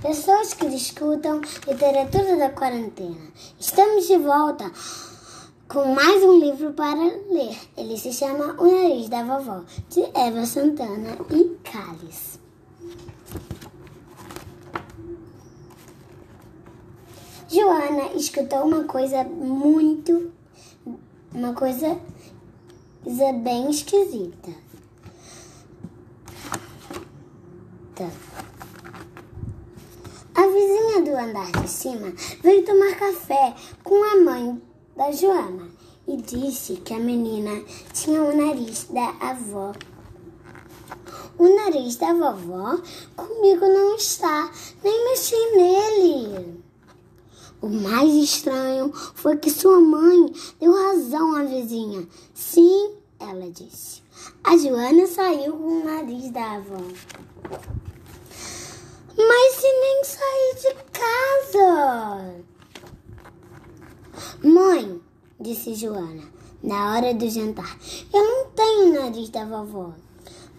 pessoas que escutam literatura da quarentena. Estamos de volta com mais um livro para ler. Ele se chama O Nariz da Vovó, de Eva Santana e Cálice. Joana escutou uma coisa muito. uma coisa bem esquisita. A vizinha do andar de cima veio tomar café com a mãe da Joana e disse que a menina tinha o nariz da avó. O nariz da vovó comigo não está, nem mexi nele. O mais estranho foi que sua mãe deu razão à vizinha. Sim, ela disse. A Joana saiu com o nariz da avó. Mas se nem sair de casa. Mãe, disse Joana, na hora do jantar, eu não tenho o nariz da vovó.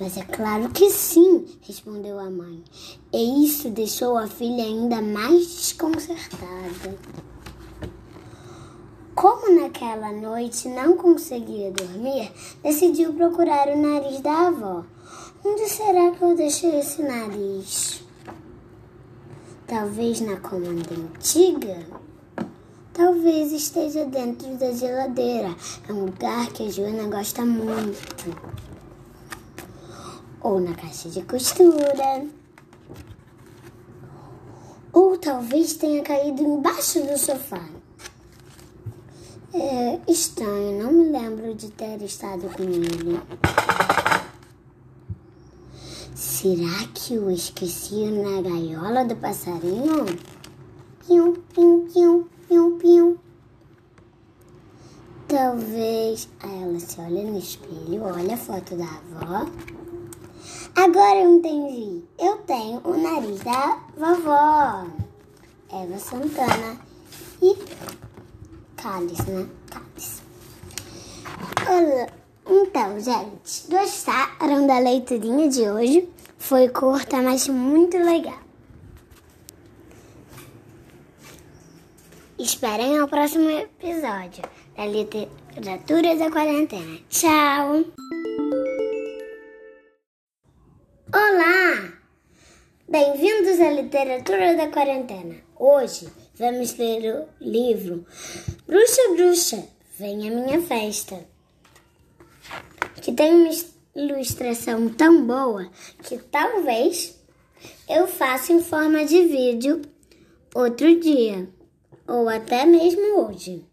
Mas é claro que sim, respondeu a mãe. E isso deixou a filha ainda mais desconcertada. Como naquela noite não conseguia dormir, decidiu procurar o nariz da avó. Onde será que eu deixei esse nariz? Talvez na cômoda antiga? Talvez esteja dentro da geladeira. É um lugar que a Joana gosta muito. Ou na caixa de costura. Ou talvez tenha caído embaixo do sofá. É estranho, não me lembro de ter estado com ele. Será que eu esqueci na gaiola do passarinho? Pium, pium, pium, pium, pium. Talvez. Aí ela se olha no espelho, olha a foto da avó. Agora eu entendi. Eu tenho o nariz da vovó. Eva Santana e Cálice, né? Cálice. Olha, então, gente, gostaram da leiturinha de hoje? Foi curta, mas muito legal. Esperem ao próximo episódio da Literatura da Quarentena. Tchau! Olá! Bem-vindos à Literatura da Quarentena. Hoje vamos ler o livro Bruxa Bruxa, Vem a Minha Festa, que tem uma ilustração tão boa que talvez eu faça em forma de vídeo outro dia, ou até mesmo hoje.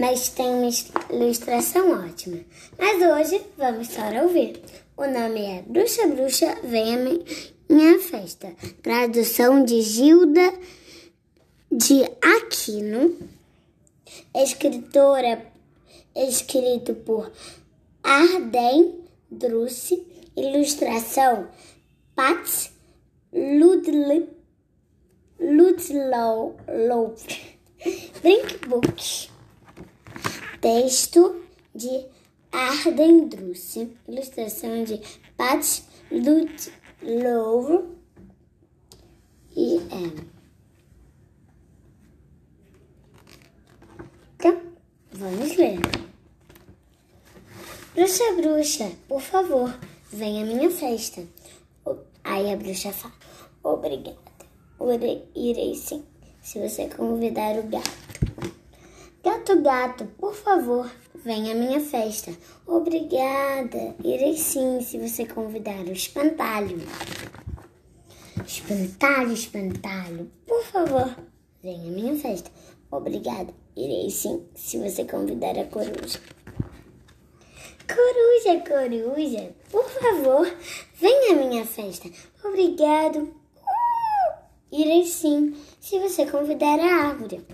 Mas tem uma ilustração ótima. Mas hoje vamos só ouvir. O nome é Bruxa Bruxa Vem Minha Festa. Tradução de Gilda de Aquino. Escritora escrito por Arden Druce, ilustração Pat Ludlow, Ludlow, Brinkbook, texto de Arden Druce, ilustração de Pat Ludlow e é. Então, vamos ler. Bruxa, bruxa, por favor, venha à minha festa. Aí a bruxa fala: Obrigada. Irei sim, se você convidar o gato. Gato, gato, por favor, venha à minha festa. Obrigada. Irei sim, se você convidar o espantalho. Espantalho, espantalho, por favor, venha à minha festa. Obrigada. Irei sim, se você convidar a coruja. Coruja, coruja, por favor, venha à minha festa. Obrigado. Uh! Irei sim, se você convidar a árvore.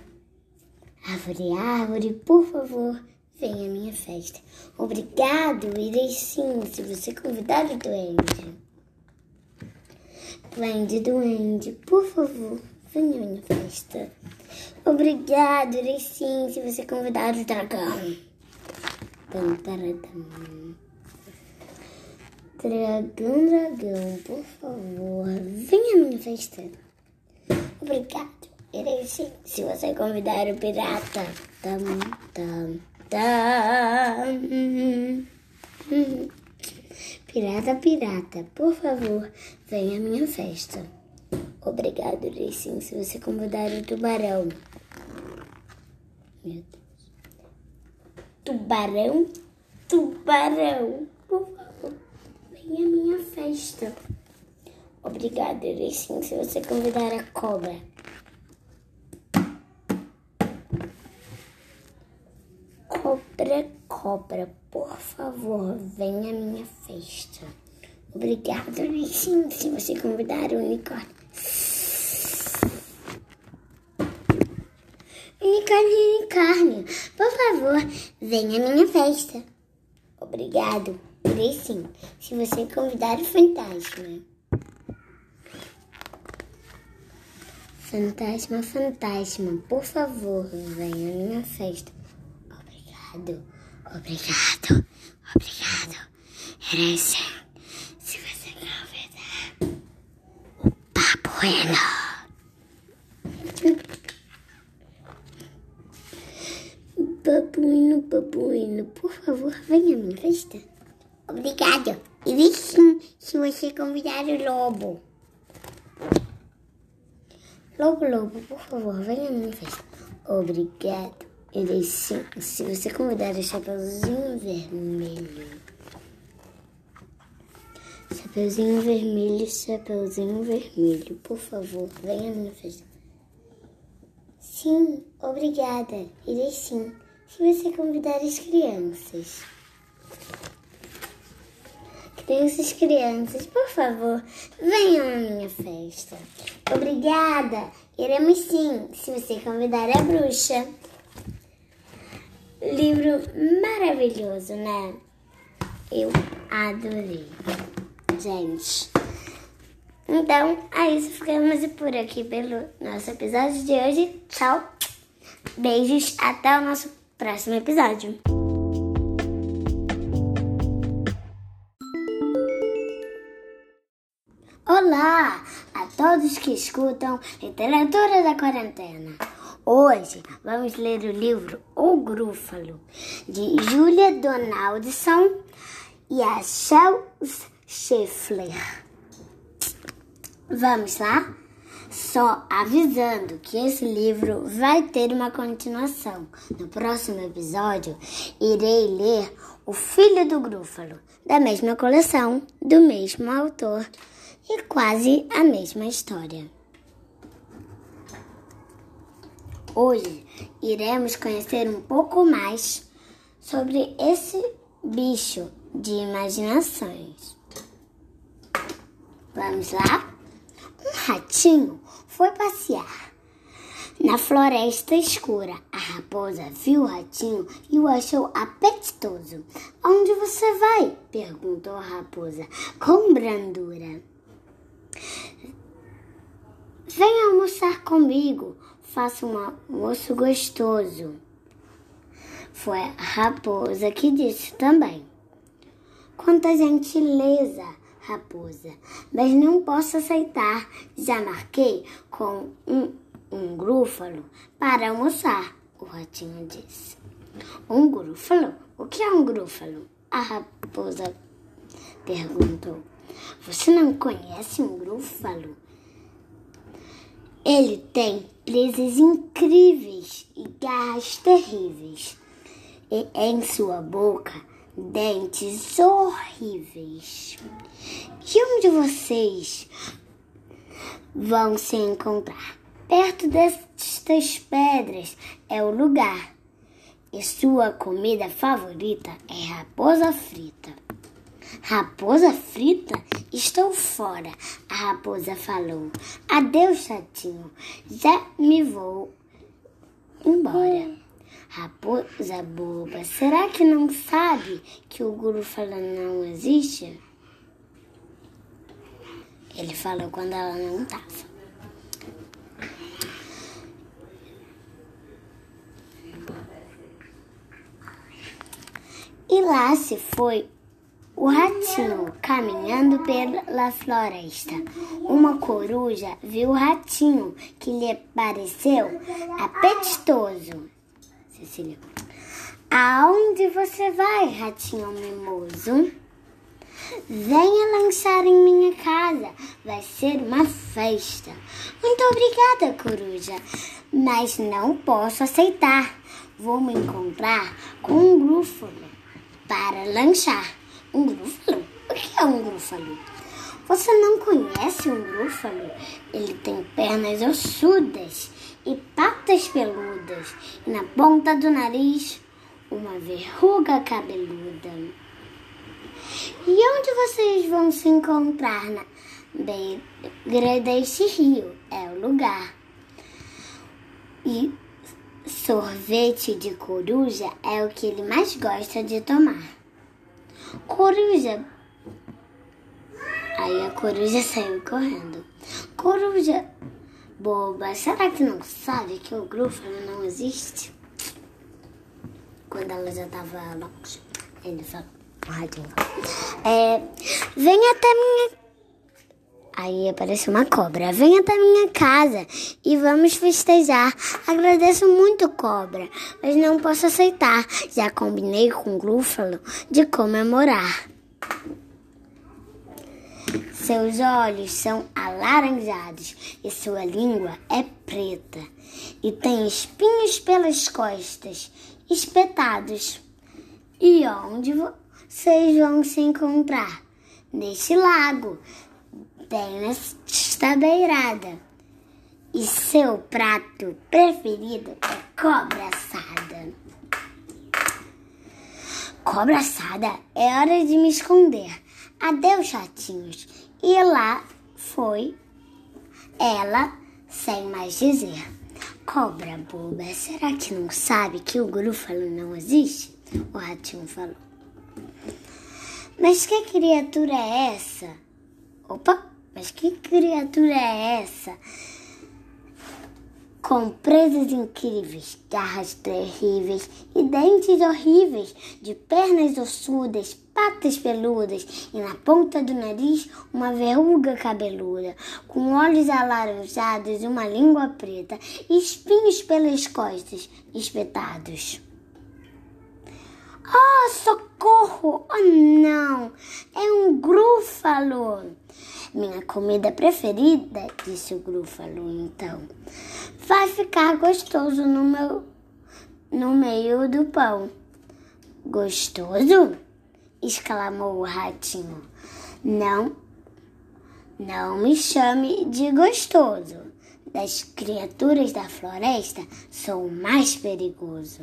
Árvore, árvore, por favor, venha à minha festa. Obrigado, irei sim, se você convidar o duende. Duende, duende, por favor, venha à minha festa. Obrigado, irei sim, se você convidar o dragão. Dragão, dragão, por favor, venha à minha festa. Obrigado. Irei sim, se você convidar o pirata. Tam, tam, tam. Pirata, pirata, por favor, venha à minha festa. Obrigado, irei sim, se você convidar o tubarão. Meu Deus. Tubarão, tubarão, por favor, venha à minha festa. Obrigado, irei sim, se você convidar a cobra. Cobra, cobra, por favor, venha à minha festa. Obrigado, irei sim, se você convidar o unicórnio. Unicórnio, unicórnio, por favor, venha à minha festa. Obrigado, irei sim, se você convidar o fantasma. Fantasma, fantasma, por favor, venha à minha festa. Obrigado, obrigado, obrigado. Irei sim, se você convidar o Papuelo. Babuíno, babuíno, por favor, venha à minha festa. Obrigado. Irei sim, se você convidar o lobo. Lobo, lobo, por favor, venha à minha festa. Obrigado. Irei sim, se você convidar o Chapeuzinho Vermelho. Chapeuzinho Vermelho, Chapeuzinho Vermelho, por favor, venha à minha festa. Sim, obrigada. Irei sim, se você convidar as crianças. Crianças, crianças, por favor, venham à minha festa. Obrigada. Iremos sim, se você convidar a bruxa. Livro maravilhoso, né? Eu adorei. Gente. Então, é isso. Ficamos por aqui pelo nosso episódio de hoje. Tchau. Beijos. Até o nosso próximo episódio. Olá a todos que escutam Literatura da Quarentena. Hoje vamos ler o livro O Grúfalo, de Júlia Donaldson e a Charles Schiffler. Vamos lá? Só avisando que esse livro vai ter uma continuação. No próximo episódio, irei ler O Filho do Grúfalo, da mesma coleção, do mesmo autor e quase a mesma história. Hoje iremos conhecer um pouco mais sobre esse bicho de imaginações. Vamos lá? Um ratinho foi passear na floresta escura. A raposa viu o ratinho e o achou apetitoso. Onde você vai? perguntou a raposa com brandura. Venha almoçar comigo, faça um almoço gostoso. Foi a raposa que disse também. Quanta gentileza, raposa, mas não posso aceitar. Já marquei com um, um grúfalo para almoçar, o ratinho disse. Um grúfalo? O que é um grúfalo? A raposa perguntou. Você não conhece um grúfalo? Ele tem presas incríveis e garras terríveis. E em sua boca, dentes horríveis. E onde vocês vão se encontrar? Perto destas pedras é o lugar. E sua comida favorita é raposa frita. Raposa frita? Estou fora, a raposa falou. Adeus, chatinho. Já me vou embora. Raposa boba, será que não sabe que o guru fala não existe? Ele falou quando ela não estava. E lá se foi o ratinho. caminhando pela floresta. Uma coruja viu o ratinho, que lhe pareceu apetitoso. Cecília. Aonde você vai, ratinho mimoso? Venha lançar em minha casa. Vai ser uma festa. Muito obrigada, coruja. Mas não posso aceitar. Vou me encontrar com um grúfalo para lanchar. Um grúfalo? O que é um grúfalo? Você não conhece um grúfalo? Ele tem pernas ossudas e patas peludas, e na ponta do nariz uma verruga cabeluda. E onde vocês vão se encontrar? Na beira deste rio é o lugar. E sorvete de coruja é o que ele mais gosta de tomar. Coruja. Aí a coruja saiu correndo. Coruja boba, será que não sabe que o grúfalo não existe? Quando ela já tava longe, ele falou, é, vem até minha Aí apareceu uma cobra. Vem até minha casa e vamos festejar. Agradeço muito, cobra, mas não posso aceitar. Já combinei com o Grúfalo de comemorar. Seus olhos são alaranjados e sua língua é preta e tem espinhos pelas costas, espetados. E onde vocês vão se encontrar? Neste lago, bem nesta beirada. E seu prato preferido é cobra assada. Cobra assada, é hora de me esconder. Adeus, chatinhos. E lá foi ela, sem mais dizer. Cobra boba, será que não sabe que o grúfalo não existe? O ratinho falou. Mas que criatura é essa? Opa, mas que criatura é essa? com presas incríveis, garras terríveis e dentes horríveis, de pernas ossudas, patas peludas e na ponta do nariz uma verruga cabeluda, com olhos alaranjados uma língua preta e espinhos pelas costas espetados. Oh, socorro! Oh, não! É um grúfalo! Minha comida preferida, disse o grúfalo então vai ficar gostoso no meu no meio do pão. Gostoso? Exclamou o ratinho. Não, não me chame de gostoso. Das criaturas da floresta, sou o mais perigoso.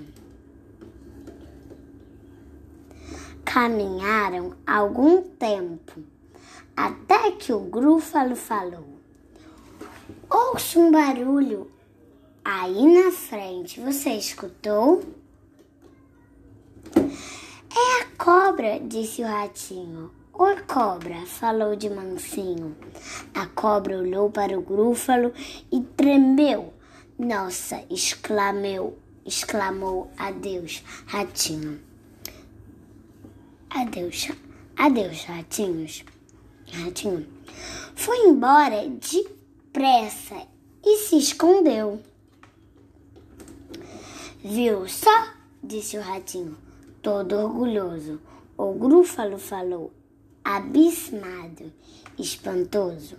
Caminharam algum tempo, até que o grúfalo falou: Ouço um barulho Aí na frente, você escutou? É a cobra, disse o ratinho. Oi, cobra, falou de mansinho. A cobra olhou para o grúfalo e tremeu. Nossa, exclamou, exclamou adeus, ratinho. Adeus, adeus, ratinhos. Ratinho foi embora depressa e se escondeu. Viu só? disse o ratinho, todo orgulhoso. O grúfalo falou, abismado, espantoso.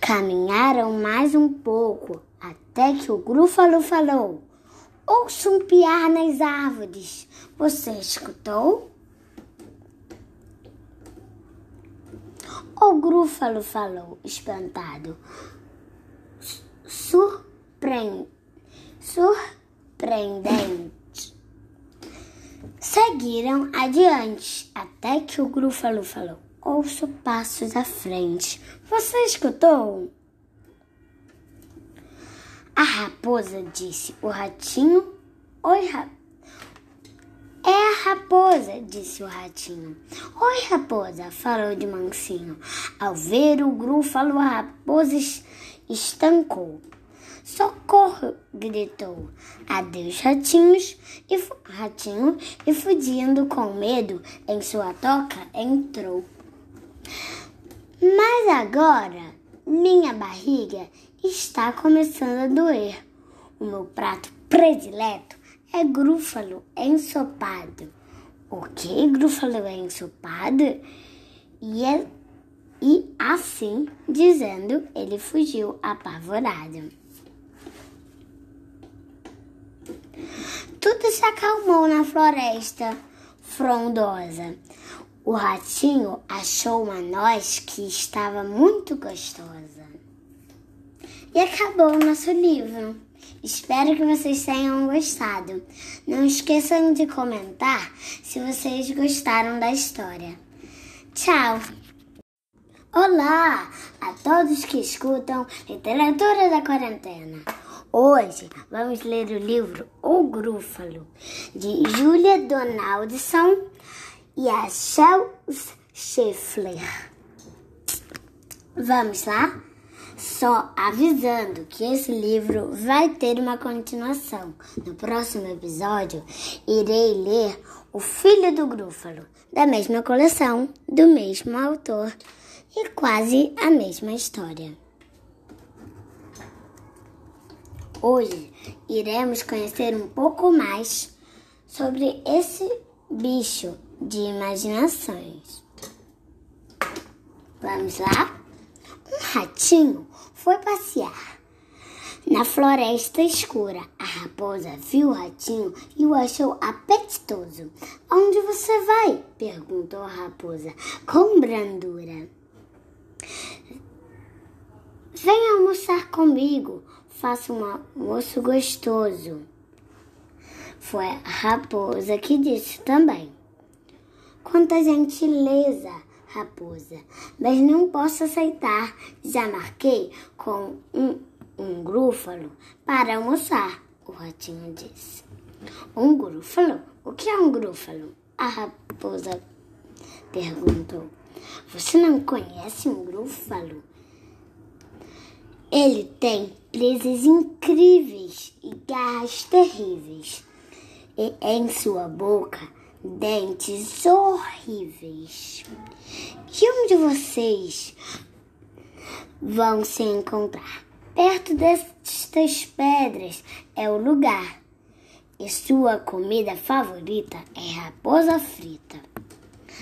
Caminharam mais um pouco até que o grúfalo falou: Ouço um piar nas árvores. Você escutou? O grúfalo falou, espantado. Surpreende surpreendente. Seguiram adiante até que o grúfalo falou: Ouço passos à frente. Você escutou? A raposa disse: O ratinho. Oi, raposa. É a raposa, disse o ratinho. Oi, raposa, falou de mansinho. Ao ver o grúfalo, a raposa estancou. Socorro! gritou. Adeus, ratinhos! E ratinho, e fugindo com medo em sua toca, entrou. Mas agora minha barriga está começando a doer. O meu prato predileto é grúfalo ensopado. O que grúfalo é ensopado? E, é, e assim dizendo, ele fugiu apavorado. Tudo se acalmou na floresta frondosa. O ratinho achou uma noz que estava muito gostosa. E acabou o nosso livro. Espero que vocês tenham gostado. Não esqueçam de comentar se vocês gostaram da história. Tchau! Olá a todos que escutam Literatura da Quarentena. Hoje vamos ler o livro O Grúfalo, de Júlia Donaldson e a Charles Schiffler. Vamos lá? Só avisando que esse livro vai ter uma continuação. No próximo episódio, irei ler O Filho do Grúfalo, da mesma coleção, do mesmo autor e quase a mesma história. Hoje iremos conhecer um pouco mais sobre esse bicho de imaginações. Vamos lá? Um ratinho foi passear. Na floresta escura, a raposa viu o ratinho e o achou apetitoso. Onde você vai? perguntou a raposa com brandura. Venha almoçar comigo, faça um almoço gostoso. Foi a raposa que disse também. Quanta gentileza! raposa, mas não posso aceitar. Já marquei com um, um grúfalo para almoçar, o ratinho disse. Um grúfalo? O que é um grúfalo? A raposa perguntou. Você não conhece um grúfalo? Ele tem presas incríveis e garras terríveis. E em sua boca dentes horríveis. E onde vocês vão se encontrar? Perto destas pedras é o lugar. E sua comida favorita é raposa frita.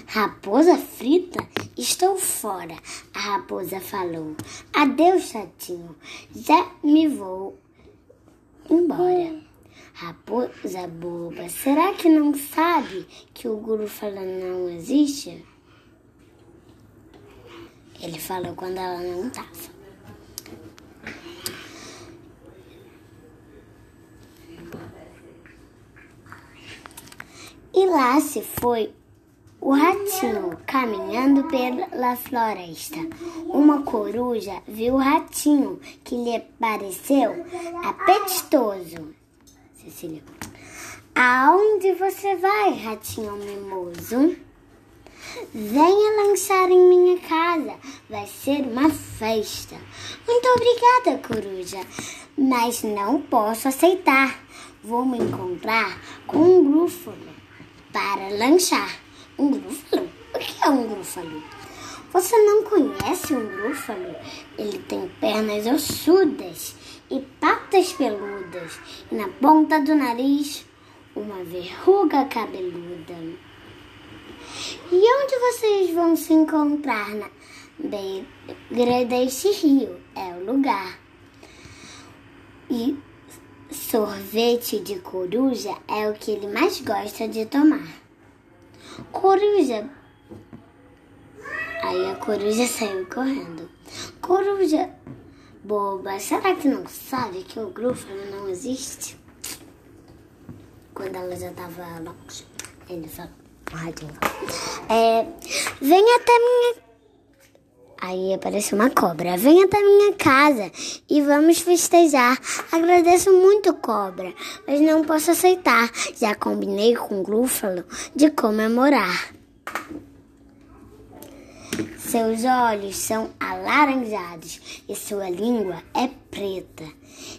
Raposa frita? Estou fora, a raposa falou. Adeus, chatinho. Já me vou embora. Raposa boba, será que não sabe que o guru fala não existe? Ele falou quando ela não estava. E lá se foi o ratinho caminhando pela floresta. Uma coruja viu o ratinho que lhe pareceu apetitoso Cecília. Aonde você vai, ratinho mimoso? Venha lançar em minha casa. Vai ser uma festa. Muito obrigada, coruja. Mas não posso aceitar. Vou me encontrar com um grúfalo para lanchar. Um grúfalo? O que é um grúfalo? Você não conhece um grúfalo? Ele tem pernas ossudas e patas peludas, e na ponta do nariz uma verruga cabeluda. E onde vocês vão se encontrar na beira deste rio? É o lugar. E sorvete de coruja é o que ele mais gosta de tomar. Coruja. Aí a coruja saiu correndo. Coruja boba. Será que não sabe que o grúfalo não existe? Quando ela já estava longe, ele falou. É, vem até minha... Aí apareceu uma cobra. Vem até minha casa e vamos festejar. Agradeço muito, cobra, mas não posso aceitar. Já combinei com o grúfalo de comemorar. Seus olhos são alaranjados e sua língua é preta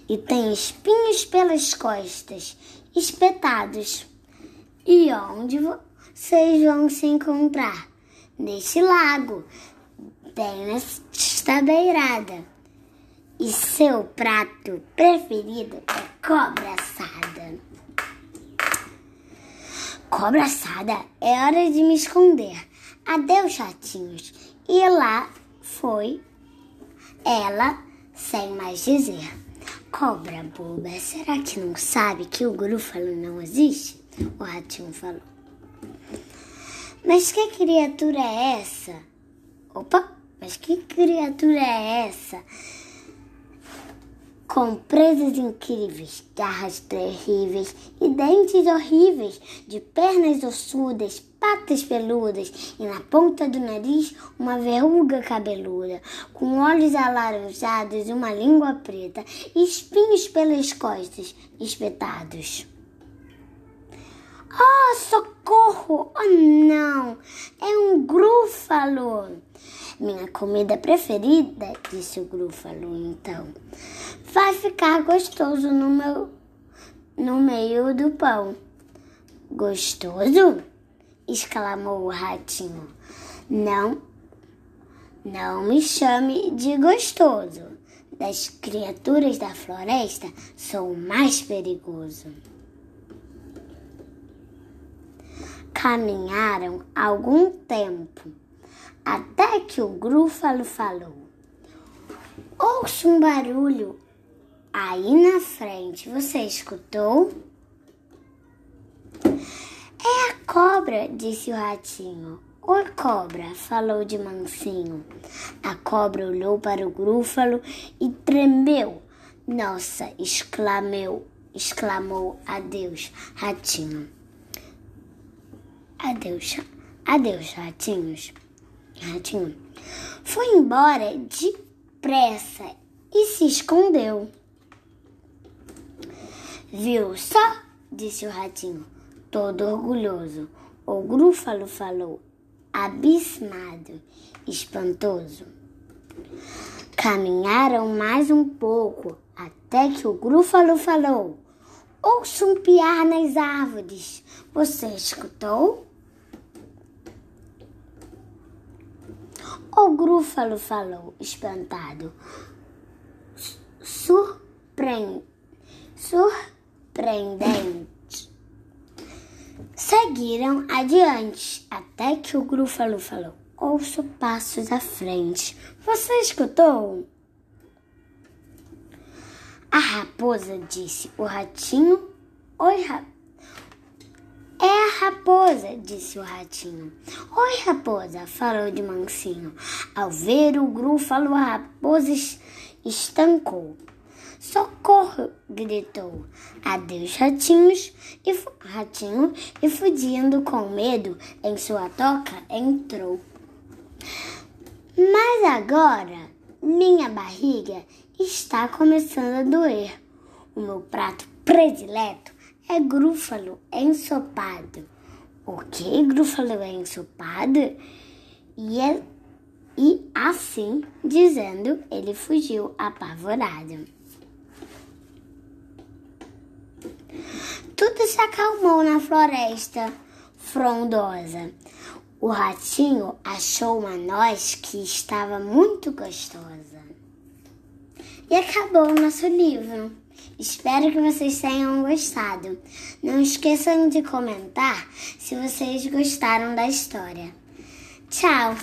e tem espinhos pelas costas, espetados. E onde vocês vão se encontrar? Neste lago, bem nesta beirada. E seu prato preferido é cobra assada. Cobra assada, é hora de me esconder. Adeus, chatinhos. E lá foi ela, sem mais dizer. Cobra boba, será que não sabe que o grúfalo não existe? O ratinho falou. Mas que criatura é essa? Opa, mas que criatura é essa? com presas incríveis, garras terríveis e dentes horríveis, de pernas ossudas, patas peludas e na ponta do nariz uma verruga cabeluda, com olhos alaranjados e uma língua preta e espinhos pelas costas espetados. Oh, socorro! Oh, não! É um grúfalo! Minha comida preferida, disse o grúfalo então. Vai ficar gostoso no meu no meio do pão. Gostoso? exclamou o ratinho. Não, não me chame de gostoso. Das criaturas da floresta, sou o mais perigoso. Caminharam algum tempo, até que o grúfalo falou: Ouço um barulho aí na frente. Você escutou? É a cobra, disse o ratinho. Oi, cobra, falou de mansinho. A cobra olhou para o grúfalo e tremeu. Nossa, exclamou, exclamou adeus, ratinho. Adeus, adeus, ratinhos. Ratinho foi embora depressa e se escondeu. Viu só? disse o ratinho, todo orgulhoso. O grúfalo falou, abismado, espantoso. Caminharam mais um pouco até que o grúfalo falou: Ouço um piar nas árvores. Você escutou? O grúfalo falou, espantado. Surpreendente. Seguiram adiante, até que o grúfalo falou: Ouço passos à frente. Você escutou? A raposa disse: O ratinho. Oi, raposa. É a raposa, disse o ratinho. Oi, raposa, falou de mansinho. Ao ver o grúfalo, a raposa estancou. Socorro! gritou. Adeus, ratinhos, e ratinho, e fugindo com medo em sua toca, entrou. Mas agora minha barriga está começando a doer. O meu prato predileto é grúfalo ensopado. O que grúfalo é ensopado? E, é, e assim dizendo, ele fugiu apavorado. Tudo se acalmou na floresta frondosa. O ratinho achou uma noz que estava muito gostosa. E acabou o nosso livro. Espero que vocês tenham gostado. Não esqueçam de comentar se vocês gostaram da história. Tchau!